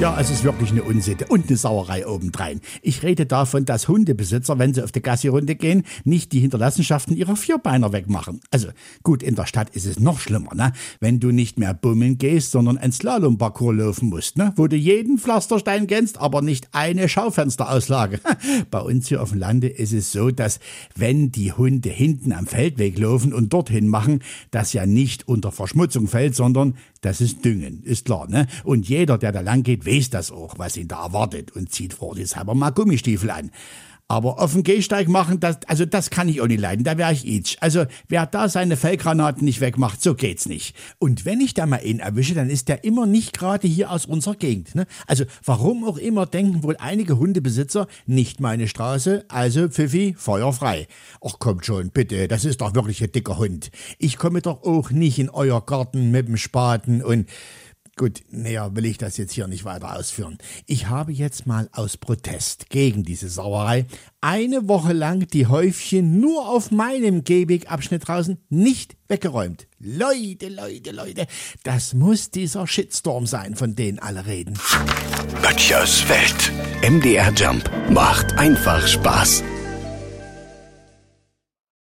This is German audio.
Ja, es ist wirklich eine Unsitte und eine Sauerei obendrein. Ich rede davon, dass Hundebesitzer, wenn sie auf die Gassi-Runde gehen, nicht die Hinterlassenschaften ihrer Vierbeiner wegmachen. Also gut, in der Stadt ist es noch schlimmer, ne? Wenn du nicht mehr bummeln gehst, sondern ein Slalomparcours laufen musst, ne? Wo du jeden Pflasterstein kennst, aber nicht eine Schaufensterauslage. Bei uns hier auf dem Lande ist es so, dass wenn die Hunde hinten am Feldweg laufen und dorthin machen, das ja nicht unter Verschmutzung fällt, sondern das ist Düngen, ist klar, ne? Und jeder, der da lang geht, weiß das auch, was ihn da erwartet und zieht vorsichtshalber mal Gummistiefel an. Aber auf dem Gehsteig machen, das, also das kann ich auch nicht leiden, da wäre ich itch. Also wer da seine Fellgranaten nicht wegmacht, so geht's nicht. Und wenn ich da mal ihn erwische, dann ist der immer nicht gerade hier aus unserer Gegend. Ne? Also warum auch immer denken wohl einige Hundebesitzer, nicht meine Straße, also Pfiffi, feuerfrei. Ach kommt schon, bitte, das ist doch wirklich ein dicker Hund. Ich komme doch auch nicht in euer Garten mit dem Spaten und Gut, näher will ich das jetzt hier nicht weiter ausführen. Ich habe jetzt mal aus Protest gegen diese Sauerei eine Woche lang die Häufchen nur auf meinem Gehwegabschnitt draußen nicht weggeräumt. Leute, Leute, Leute, das muss dieser Shitstorm sein, von denen alle reden. Böttchers Welt. MDR Jump macht einfach Spaß.